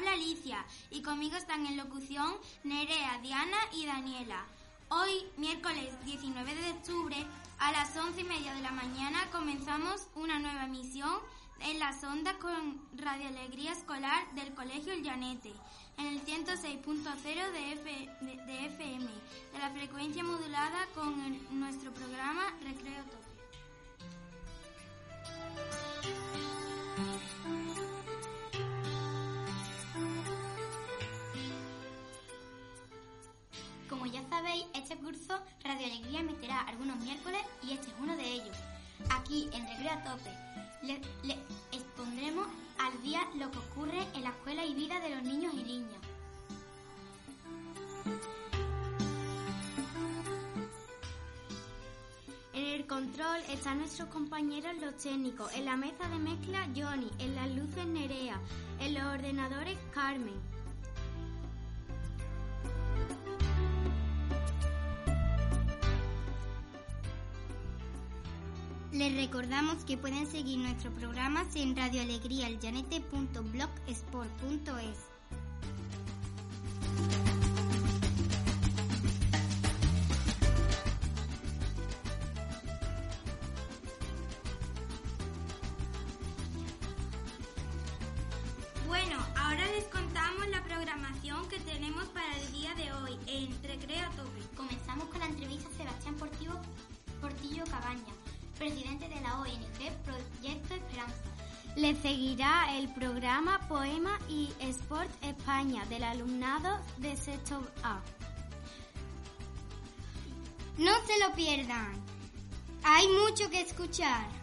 habla Alicia y conmigo están en locución Nerea, Diana y Daniela. Hoy, miércoles 19 de octubre, a las 11 y media de la mañana comenzamos una nueva emisión en las ondas con Radio Alegría Escolar del Colegio El Llanete, en el 106.0 de, de- FM, de la frecuencia modulada con el- nuestro programa Recreo Tope. Sabéis, este curso Radio Alegría emitirá algunos miércoles y este es uno de ellos. Aquí en Recreo a Tope le expondremos al día lo que ocurre en la escuela y vida de los niños y niñas. En el control están nuestros compañeros los técnicos, en la mesa de mezcla Johnny, en las luces Nerea, en los ordenadores Carmen. Les recordamos que pueden seguir nuestros programas en radioalegrialyanete.blogspot.es. presidente de la ONG Proyecto Esperanza. Le seguirá el programa Poema y Sport España del alumnado de sexto A. No se lo pierdan. Hay mucho que escuchar.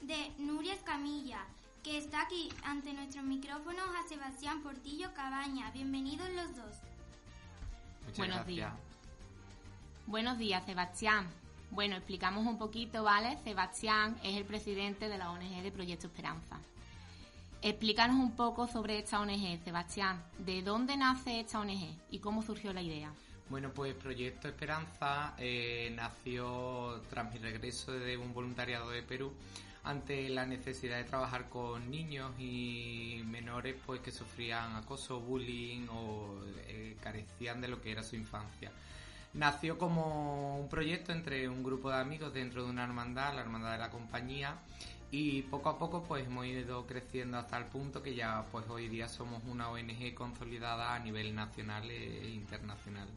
De Nuria Escamilla, que está aquí ante nuestros micrófonos a Sebastián Portillo Cabaña. Bienvenidos los dos. Muchas Buenos gracias. días. Buenos días, Sebastián. Bueno, explicamos un poquito, ¿vale? Sebastián es el presidente de la ONG de Proyecto Esperanza. Explícanos un poco sobre esta ONG, Sebastián. ¿De dónde nace esta ONG y cómo surgió la idea? Bueno, pues Proyecto Esperanza eh, nació tras mi regreso de un voluntariado de Perú ante la necesidad de trabajar con niños y menores pues que sufrían acoso, bullying o eh, carecían de lo que era su infancia. Nació como un proyecto entre un grupo de amigos dentro de una hermandad, la hermandad de la compañía, y poco a poco pues hemos ido creciendo hasta el punto que ya pues hoy día somos una ONG consolidada a nivel nacional e internacional.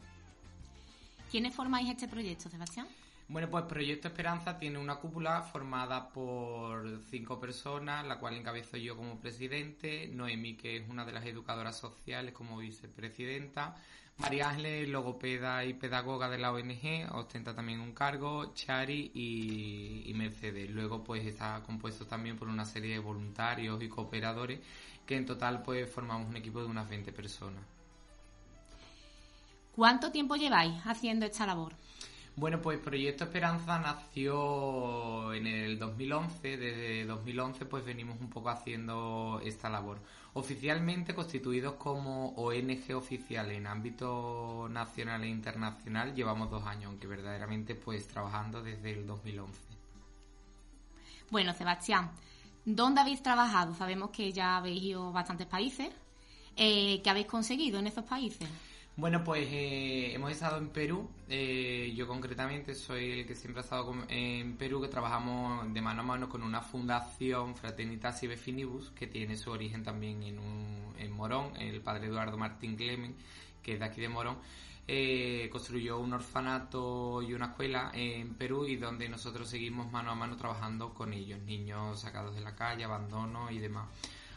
¿Quiénes formáis este proyecto, Sebastián? Bueno, pues Proyecto Esperanza tiene una cúpula formada por cinco personas, la cual encabezo yo como presidente, Noemi, que es una de las educadoras sociales como vicepresidenta, María Ángeles, logopeda y pedagoga de la ONG, ostenta también un cargo, Chari y, Mercedes. Luego pues está compuesto también por una serie de voluntarios y cooperadores que en total pues formamos un equipo de unas 20 personas. ¿Cuánto tiempo lleváis haciendo esta labor? Bueno, pues Proyecto Esperanza nació en el 2011. Desde 2011 pues venimos un poco haciendo esta labor. Oficialmente constituidos como ONG oficial en ámbito nacional e internacional llevamos dos años, aunque verdaderamente pues trabajando desde el 2011. Bueno, Sebastián, ¿dónde habéis trabajado? Sabemos que ya habéis ido a bastantes países. Eh, ¿Qué habéis conseguido en esos países? Bueno, pues eh, hemos estado en Perú. Eh, yo concretamente soy el que siempre ha estado con- en Perú, que trabajamos de mano a mano con una fundación, Fraternitas Ibe Finibus, que tiene su origen también en, un- en Morón. El padre Eduardo Martín Clemen, que es de aquí de Morón, eh, construyó un orfanato y una escuela en Perú y donde nosotros seguimos mano a mano trabajando con ellos, niños sacados de la calle, abandono y demás.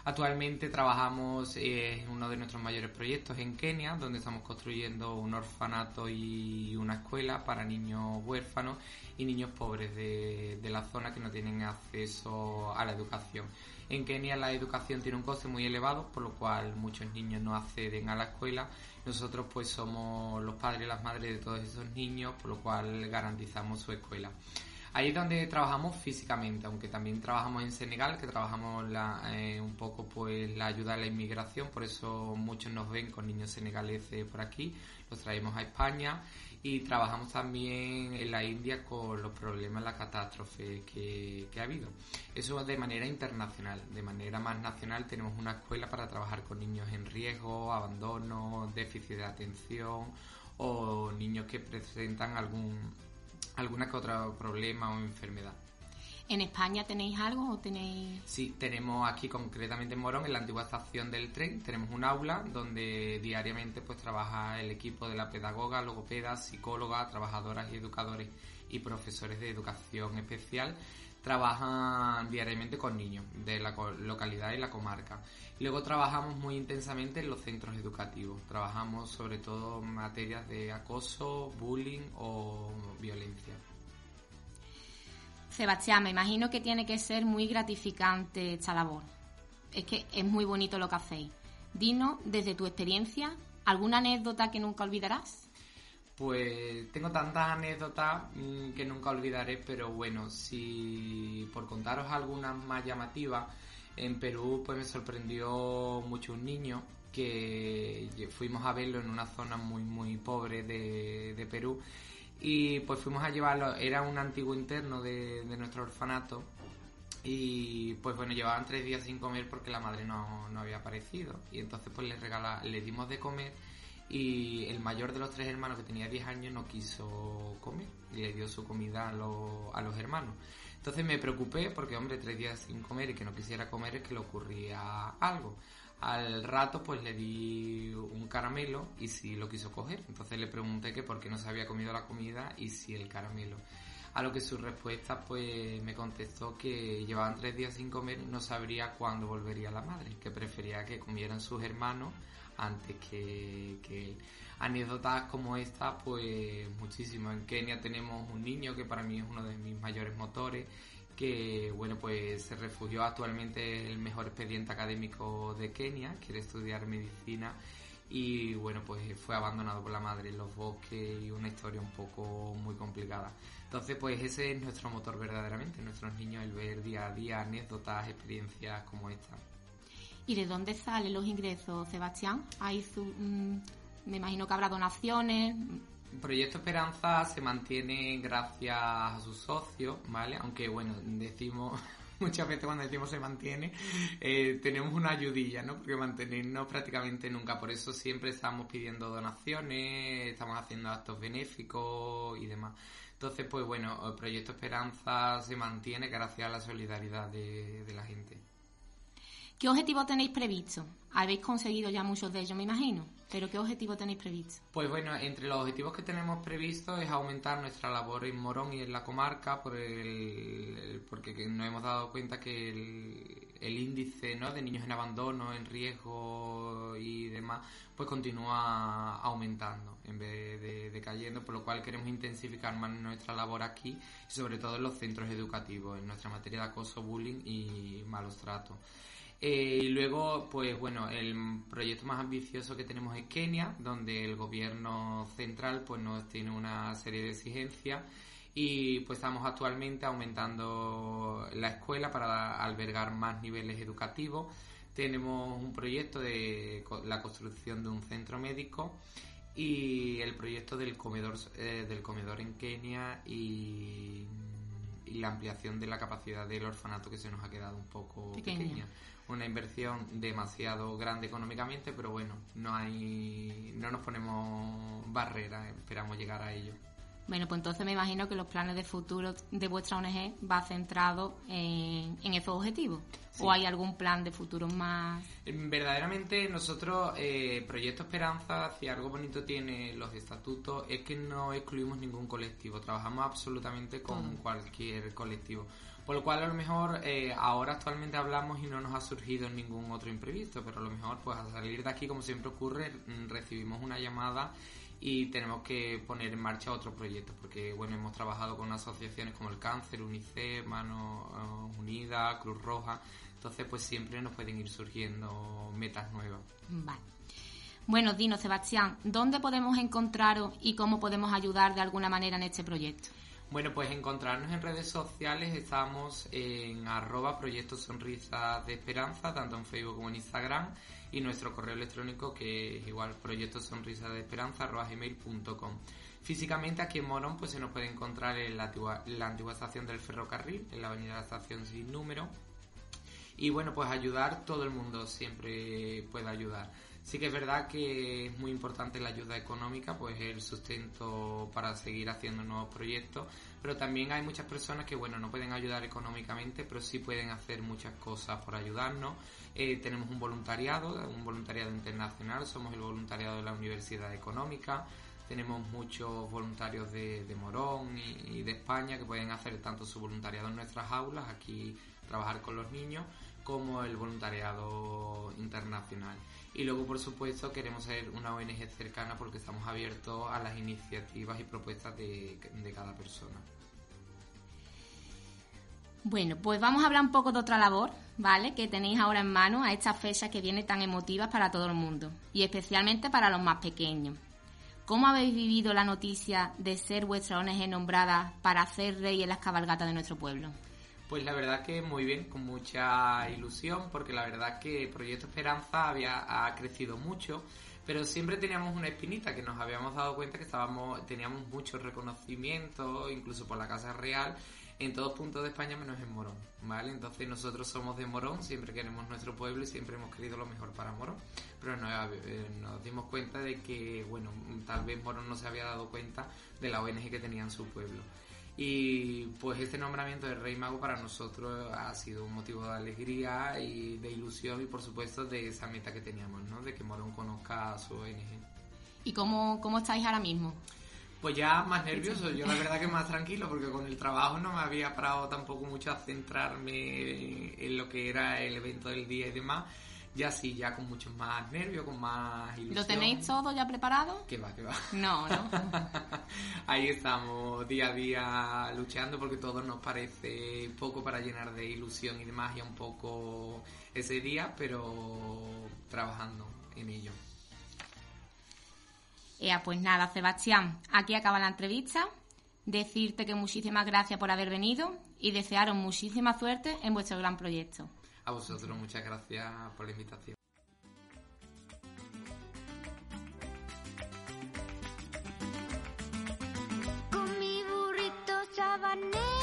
Actualmente trabajamos eh, en uno de nuestros mayores proyectos en Kenia, donde estamos construyendo un orfanato y una escuela para niños huérfanos y niños pobres de, de la zona que no tienen acceso a la educación. En Kenia la educación tiene un coste muy elevado, por lo cual muchos niños no acceden a la escuela. Nosotros pues somos los padres y las madres de todos esos niños, por lo cual garantizamos su escuela. Ahí es donde trabajamos físicamente, aunque también trabajamos en Senegal, que trabajamos eh, un poco pues la ayuda a la inmigración, por eso muchos nos ven con niños senegaleses por aquí, los traemos a España y trabajamos también en la India con los problemas, las catástrofes que, que ha habido. Eso de manera internacional. De manera más nacional tenemos una escuela para trabajar con niños en riesgo, abandono, déficit de atención o niños que presentan algún alguna que otro problema o enfermedad. ¿En España tenéis algo o tenéis...? Sí, tenemos aquí concretamente en Morón, en la antigua estación del tren, tenemos un aula donde diariamente pues trabaja el equipo de la pedagoga, logopeda, psicóloga, trabajadoras y educadores y profesores de educación especial trabajan diariamente con niños de la localidad y la comarca. Luego trabajamos muy intensamente en los centros educativos. Trabajamos sobre todo materias de acoso, bullying o violencia. Sebastián, me imagino que tiene que ser muy gratificante esta labor. Es que es muy bonito lo que hacéis. Dinos, desde tu experiencia, ¿alguna anécdota que nunca olvidarás? Pues tengo tantas anécdotas mm, que nunca olvidaré, pero bueno, si por contaros algunas más llamativas, en Perú pues me sorprendió mucho un niño que fuimos a verlo en una zona muy muy pobre de, Perú y pues fuimos a llevarlo, era un antiguo interno de, de nuestro orfanato y pues bueno, llevaban tres días sin comer porque la madre no, no había aparecido. Y entonces pues le regala, le dimos de comer y el mayor de los tres hermanos que tenía 10 años no quiso comer y le dio su comida a, los- a los hermanos. Entonces me preocupé porque, hombre, tres días sin comer y que no quisiera comer es que le ocurría algo. Al rato pues le di un caramelo y si lo quiso coger. Entonces le pregunté que por qué no se había comido la comida y si el caramelo. A lo que su respuesta pues me contestó que llevaban tres días sin comer y no sabría cuándo volvería la madre, que prefería que comieran sus hermanos antes que, que. Anécdotas como esta, pues muchísimo. En Kenia tenemos un niño que para mí es uno de mis mayores motores, que bueno, pues se refugió actualmente en el mejor expediente académico de Kenia, quiere estudiar medicina y bueno, pues fue abandonado por la madre en los bosques y una historia un poco muy complicada. Entonces, pues ese es nuestro motor verdaderamente, nuestros niños, el ver día a día anécdotas, experiencias como esta. ¿Y de dónde salen los ingresos, Sebastián? Hay su- mm, me imagino que habrá donaciones. Proyecto Esperanza se mantiene gracias a sus socios, ¿vale? Aunque, bueno, decimos, muchas veces cuando decimos se mantiene, eh, tenemos una ayudilla, ¿no? Porque mantenernos prácticamente nunca. Por eso siempre estamos pidiendo donaciones, estamos haciendo actos benéficos y demás. Entonces, pues bueno, el Proyecto Esperanza se mantiene gracias a la solidaridad de, de la gente. ¿Qué objetivos tenéis previsto? Habéis conseguido ya muchos de ellos, me imagino. Pero ¿qué objetivos tenéis previsto? Pues bueno, entre los objetivos que tenemos previstos es aumentar nuestra labor en Morón y en la comarca porque que nos hemos dado cuenta que el, índice de niños en abandono, en riesgo y demás, pues continúa aumentando en vez de, de cayendo, por lo cual queremos intensificar más nuestra labor aquí, sobre todo en los centros educativos, en nuestra materia de acoso, bullying y malos tratos. Eh, y luego, pues bueno, el proyecto más ambicioso que tenemos es Kenia, donde el gobierno central pues nos tiene una serie de exigencias y pues estamos actualmente aumentando la escuela para albergar más niveles educativos. Tenemos un proyecto de la construcción de un centro médico y el proyecto del comedor eh, del comedor en Kenia y, y la ampliación de la capacidad del orfanato que se nos ha quedado un poco Pequeña. pequeña una inversión demasiado grande económicamente, pero bueno, no hay, no nos ponemos barreras, esperamos llegar a ello. Bueno, pues entonces me imagino que los planes de futuro de vuestra ONG va centrado en, en esos objetivos. Sí. ¿O hay algún plan de futuro más? Verdaderamente nosotros, eh, Proyecto Esperanza, si algo bonito tiene los estatutos, es que no excluimos ningún colectivo, trabajamos absolutamente con Todo. cualquier colectivo. Por lo cual a lo mejor eh, ahora actualmente hablamos y no nos ha surgido ningún otro imprevisto, pero a lo mejor pues al salir de aquí, como siempre ocurre, mm, recibimos una llamada y tenemos que poner en marcha otro proyecto, porque bueno, hemos trabajado con asociaciones como el Cáncer, UNICEF, Manos eh, Unidas, Cruz Roja, entonces pues siempre nos pueden ir surgiendo metas nuevas. Vale. Bueno, dinos, Sebastián, ¿dónde podemos encontraros y cómo podemos ayudar de alguna manera en este proyecto? Bueno, pues encontrarnos en redes sociales estamos en arroba proyecto sonrisas de esperanza, tanto en Facebook como en Instagram, y nuestro correo electrónico que es igual proyecto sonrisas de esperanza gmail.com. Físicamente aquí en Morón pues se nos puede encontrar en la antigua, la antigua estación del ferrocarril, en la avenida de la estación sin número. Y bueno, pues ayudar, todo el mundo siempre puede ayudar. Sí que es verdad que es muy importante la ayuda económica, pues el sustento para seguir haciendo nuevos proyectos, pero también hay muchas personas que, bueno, no pueden ayudar económicamente, pero sí pueden hacer muchas cosas por ayudarnos. Eh, tenemos un voluntariado, un voluntariado internacional, somos el voluntariado de la Universidad Económica, tenemos muchos voluntarios de, Morón y de España que pueden hacer tanto su voluntariado en nuestras aulas, aquí trabajar con los niños, como el voluntariado internacional. Y luego, por supuesto, queremos ser una ONG cercana porque estamos abiertos a las iniciativas y propuestas de, de cada persona. Bueno, pues vamos a hablar un poco de otra labor, ¿vale? Que tenéis ahora en mano a estas fechas que vienen tan emotivas para todo el mundo y especialmente para los más pequeños. ¿Cómo habéis vivido la noticia de ser vuestra ONG nombrada para hacer rey en las cabalgatas de nuestro pueblo? Pues la verdad que muy bien, con mucha ilusión, porque la verdad que Proyecto Esperanza había, ha crecido mucho, pero siempre teníamos una espinita que nos habíamos dado cuenta que estábamos, teníamos mucho reconocimiento, incluso por la Casa Real, en todos puntos de España menos en Morón, ¿vale? Entonces nosotros somos de Morón, siempre queremos nuestro pueblo y siempre hemos querido lo mejor para Morón, pero nos, eh, nos dimos cuenta de que, bueno, tal vez Morón no se había dado cuenta de la ONG que tenía en su pueblo. Y pues este nombramiento de Rey Mago para nosotros ha sido un motivo de alegría y de ilusión y por supuesto de esa meta que teníamos, ¿no? De que Morón conozca a su ONG. ¿Y cómo, cómo estáis ahora mismo? Pues ya más nervioso, yo la verdad que más tranquilo porque con el trabajo no me había parado tampoco mucho a centrarme en lo que era el evento del día y demás. Ya sí, ya con mucho más nervio, con más ilusión. ¿Lo tenéis todo ya preparado? Que va, que va. No, no. Ahí estamos día a día luchando porque todo nos parece poco para llenar de ilusión y de magia un poco ese día, pero trabajando en ello. Ea, pues nada, Sebastián, aquí acaba la entrevista. Decirte que muchísimas gracias por haber venido y desearos muchísima suerte en vuestro gran proyecto. A vosotros muchas gracias por la invitación. Con mi burrito sabanero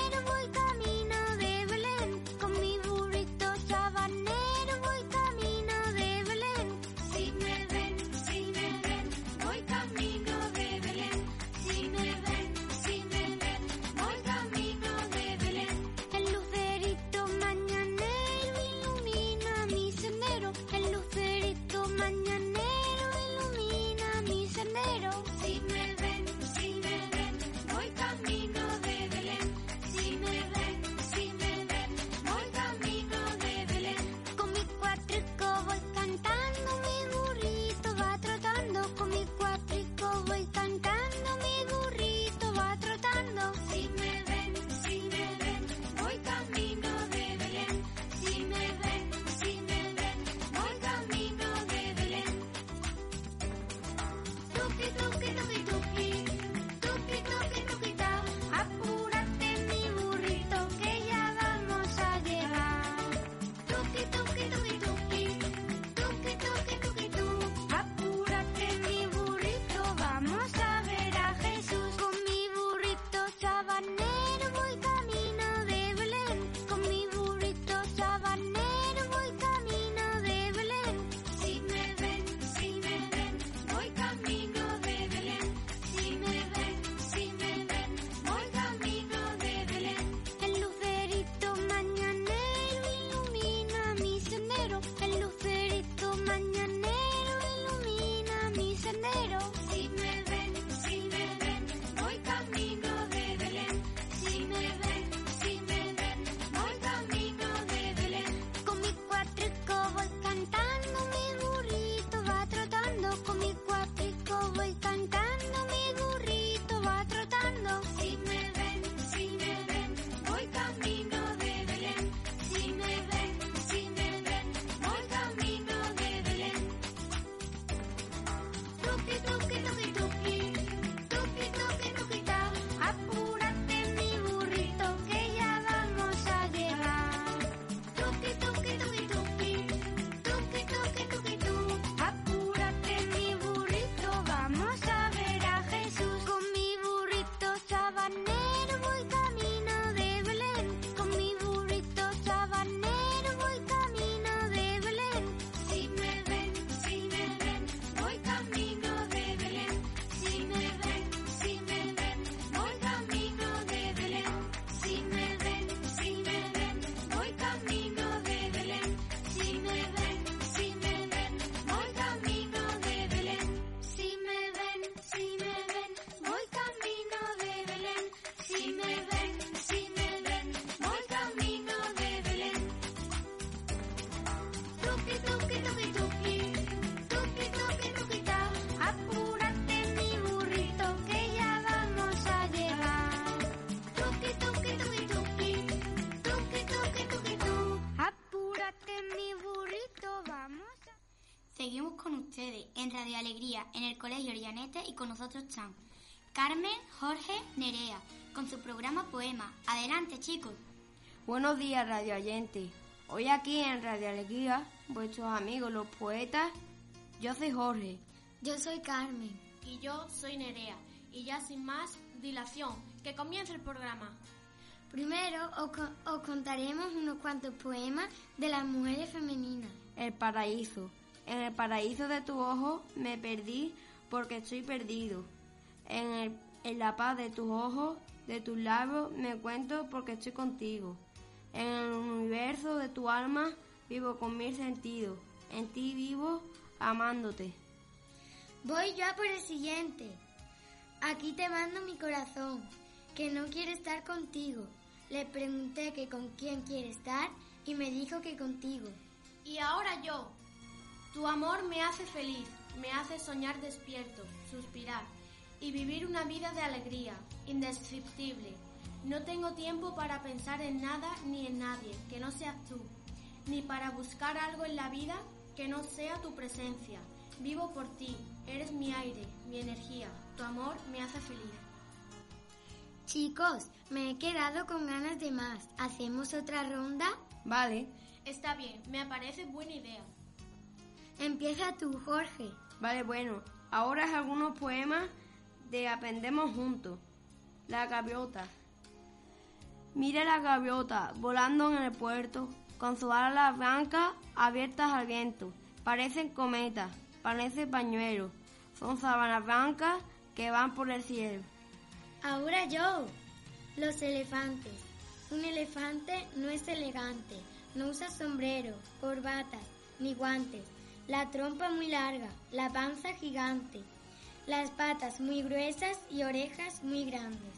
seguimos con ustedes en Radio Alegría, en el Colegio Orianete y con nosotros están Carmen, Jorge, Nerea, con su programa Poema. Adelante, chicos. Buenos días, radio oyentes. Hoy aquí en Radio Alegría, vuestros amigos los poetas, yo soy Jorge. Yo soy Carmen. Y yo soy Nerea. Y ya sin más dilación, que comience el programa. Primero os, co- os contaremos unos cuantos poemas de las mujeres femeninas. El paraíso. En el paraíso de tu ojo me perdí porque estoy perdido. En, el- en la paz de tus ojos, de tus labios, me cuento porque estoy contigo. En el universo de tu alma vivo con mil sentidos. En ti vivo amándote. Voy yo a por el siguiente. Aquí te mando mi corazón, que no quiere estar contigo. Le pregunté que con quién quiere estar y me dijo que contigo. Y ahora yo. Tu amor me hace feliz, me hace soñar despierto, suspirar y vivir una vida de alegría, indescriptible. No tengo tiempo para pensar en nada ni en nadie que no seas tú, ni para buscar algo en la vida que no sea tu presencia. Vivo por ti, eres mi aire, mi energía, tu amor me hace feliz. Chicos, me he quedado con ganas de más. ¿Hacemos otra ronda? Vale, Está bien, me parece buena idea. Empieza tú, Jorge. vale, bueno. Ahora es algunos poemas de Aprendemos Juntos. La gaviota. Mire la gaviota volando en el puerto, con sus alas blancas abiertas al viento. Parecen cometas, parecen pañuelos. Son sábanas blancas que van por el cielo. Ahora yo. Los elefantes. Un elefante no es elegante. No usa sombrero, corbatas, ni guantes. La trompa muy larga, la panza gigante. Las patas muy gruesas y orejas muy grandes.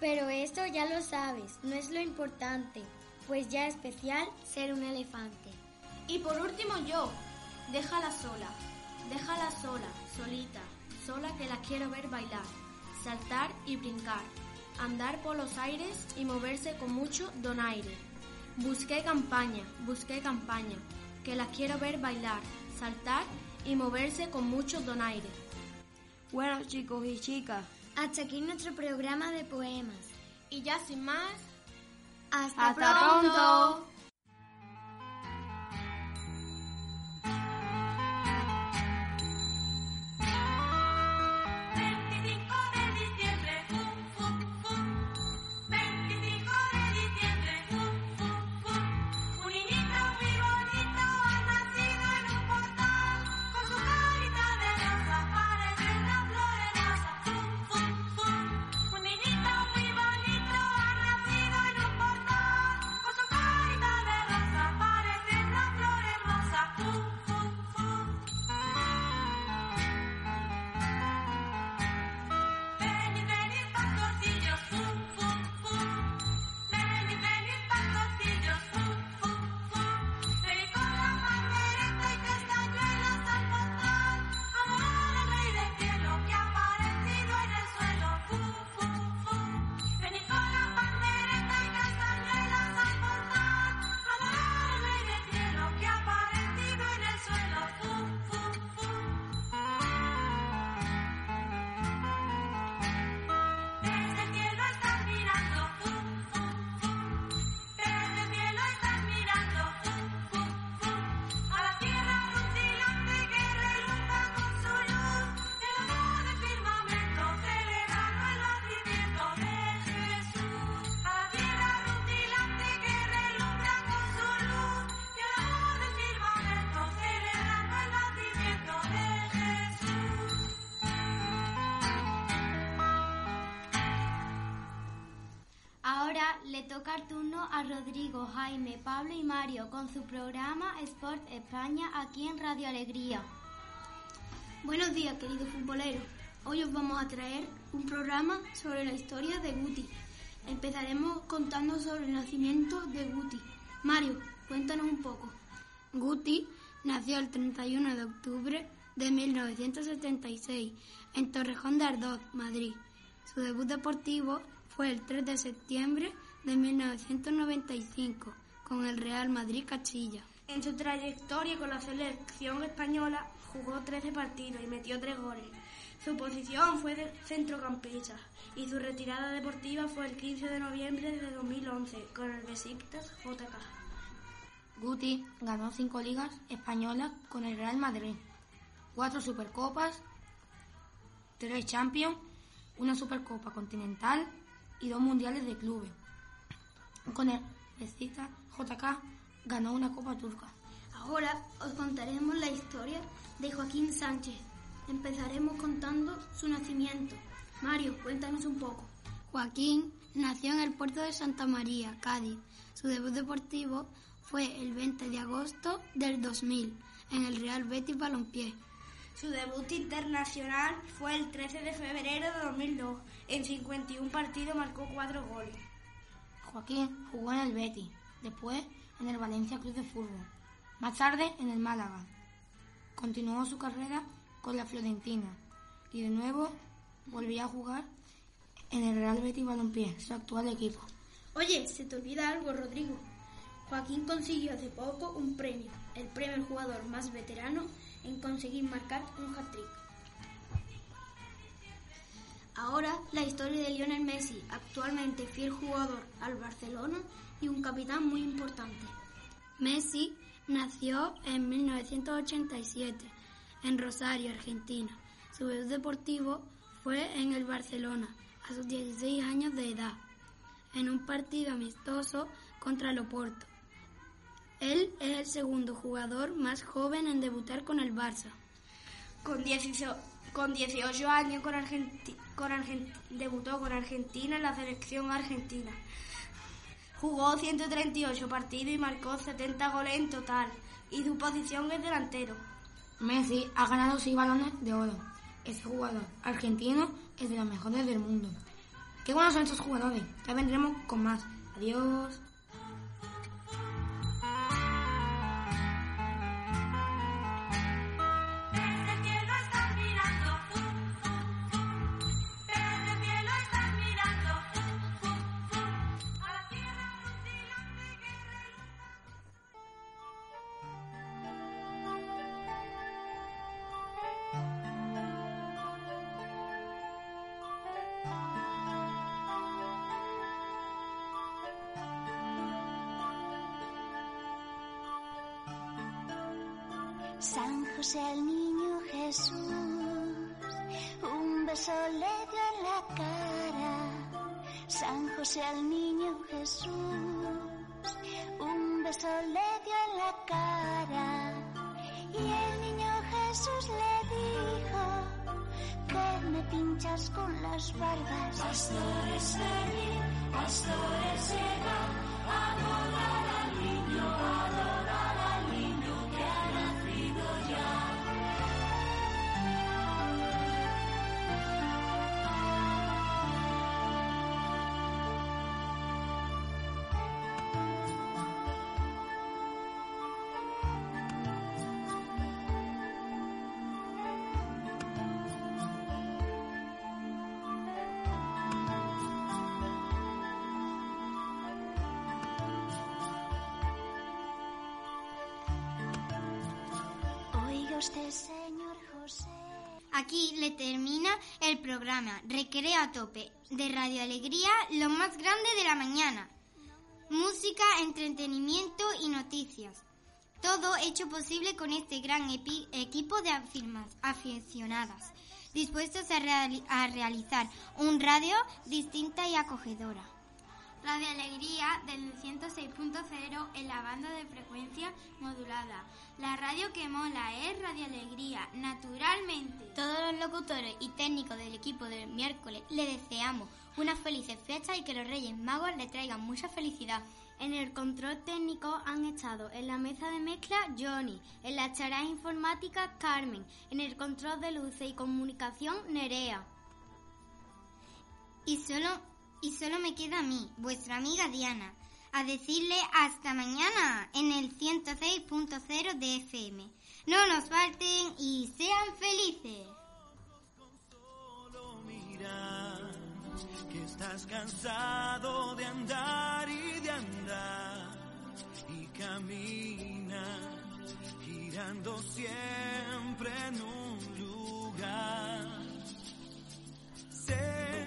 Pero eso ya lo sabes, no es lo importante, pues ya es especial ser un elefante. Y por último yo, déjala sola, déjala sola, solita, sola que la quiero ver bailar, saltar y brincar, andar por los aires y moverse con mucho donaire. Busqué campaña, busqué campaña, que la quiero ver bailar, saltar y moverse con mucho donaire. Bueno, chicos y chicas, Hasta aquí nuestro programa de poemas. Y ya sin más, Hasta, hasta pronto. A Rodrigo, Jaime, Pablo y Mario con su programa Sport España aquí en Radio Alegría. Buenos días, queridos futboleros. Hoy os vamos a traer un programa sobre la historia de Guti. Empezaremos contando sobre el nacimiento de Guti. Mario, cuéntanos un poco. Guti nació el 31 de octubre de 1976 en Torrejón de Ardoz, Madrid. Su debut deportivo fue el 3 de septiembre de 1995 con el Real Madrid Castilla. En su trayectoria con la selección española jugó 13 partidos y metió 3 goles. Su posición fue de centrocampista y su retirada deportiva fue el 15 de noviembre de 2011 con el Besiktas JK. Guti ganó cinco ligas españolas con el Real Madrid, cuatro Supercopas, tres Champions, una Supercopa Continental y dos Mundiales de Clubes. Con el Besiktas JK ganó una Copa Turca. Ahora os contaremos la historia de Joaquín Sánchez. Empezaremos contando su nacimiento. Mario, cuéntanos un poco. Joaquín nació en el puerto de Santa María, Cádiz. Su debut deportivo fue el 20 de agosto del 2000 en el Real Betis Balompié. Su debut internacional fue el 13 de febrero de 2002. En 51 partidos marcó 4 goles. Joaquín jugó en el Betis, después en el Valencia Club de Fútbol, más tarde en el Málaga. Continuó su carrera con la Florentina y de nuevo volvió a jugar en el Real Betis Balompié, su actual equipo. Oye, se te olvida algo, Rodrigo. Joaquín consiguió hace poco un premio, el premio al jugador más veterano en conseguir marcar un hat-trick. Ahora la historia de Lionel Messi, actualmente fiel jugador al Barcelona y un capitán muy importante. Messi nació en 1987 en Rosario, Argentina. Su debut deportivo fue en el Barcelona a sus 16 años de edad, en un partido amistoso contra el Oporto. Él es el segundo jugador más joven en debutar con el Barça. Con 18, con 18 años con Argenti- con Argen- debutó con Argentina en la selección argentina. Jugó 138 partidos y marcó 70 goles en total. Y su posición es delantero. Messi ha ganado seis balones de oro. Este jugador argentino es de los mejores del mundo. Qué buenos son estos jugadores. Ya vendremos con más. Adiós. San José el niño Jesús, un beso le dio en la cara. San José al niño Jesús, un beso le dio en la cara. Y el niño Jesús le dijo, que me pinchas con las barbas. Pastores venid, pastores llegad, adorar al niño, adorar José. Aquí le termina el programa Recreo a tope de Radio Alegría, lo más grande de la mañana. Música, entretenimiento y noticias. Todo hecho posible con este gran equipo de aficionadas, dispuestos a, reali- a realizar un radio distinta y acogedora. Radio Alegría del 106.0 en la banda de frecuencia modulada. La radio que mola es Radio Alegría, naturalmente. Todos los locutores y técnicos del equipo del miércoles le deseamos unas felices fiestas y que los Reyes Magos le traigan mucha felicidad. En el control técnico han estado en la mesa de mezcla Johnny, en la charla informática Carmen, en el control de luces y comunicación Nerea. Y solo, y solo me queda a mí, vuestra amiga Diana, a decirle hasta mañana en el 106.0 de FM. No nos falten y sean felices. que estás cansado de andar y de andar y camina girando siempre en un lugar. Sé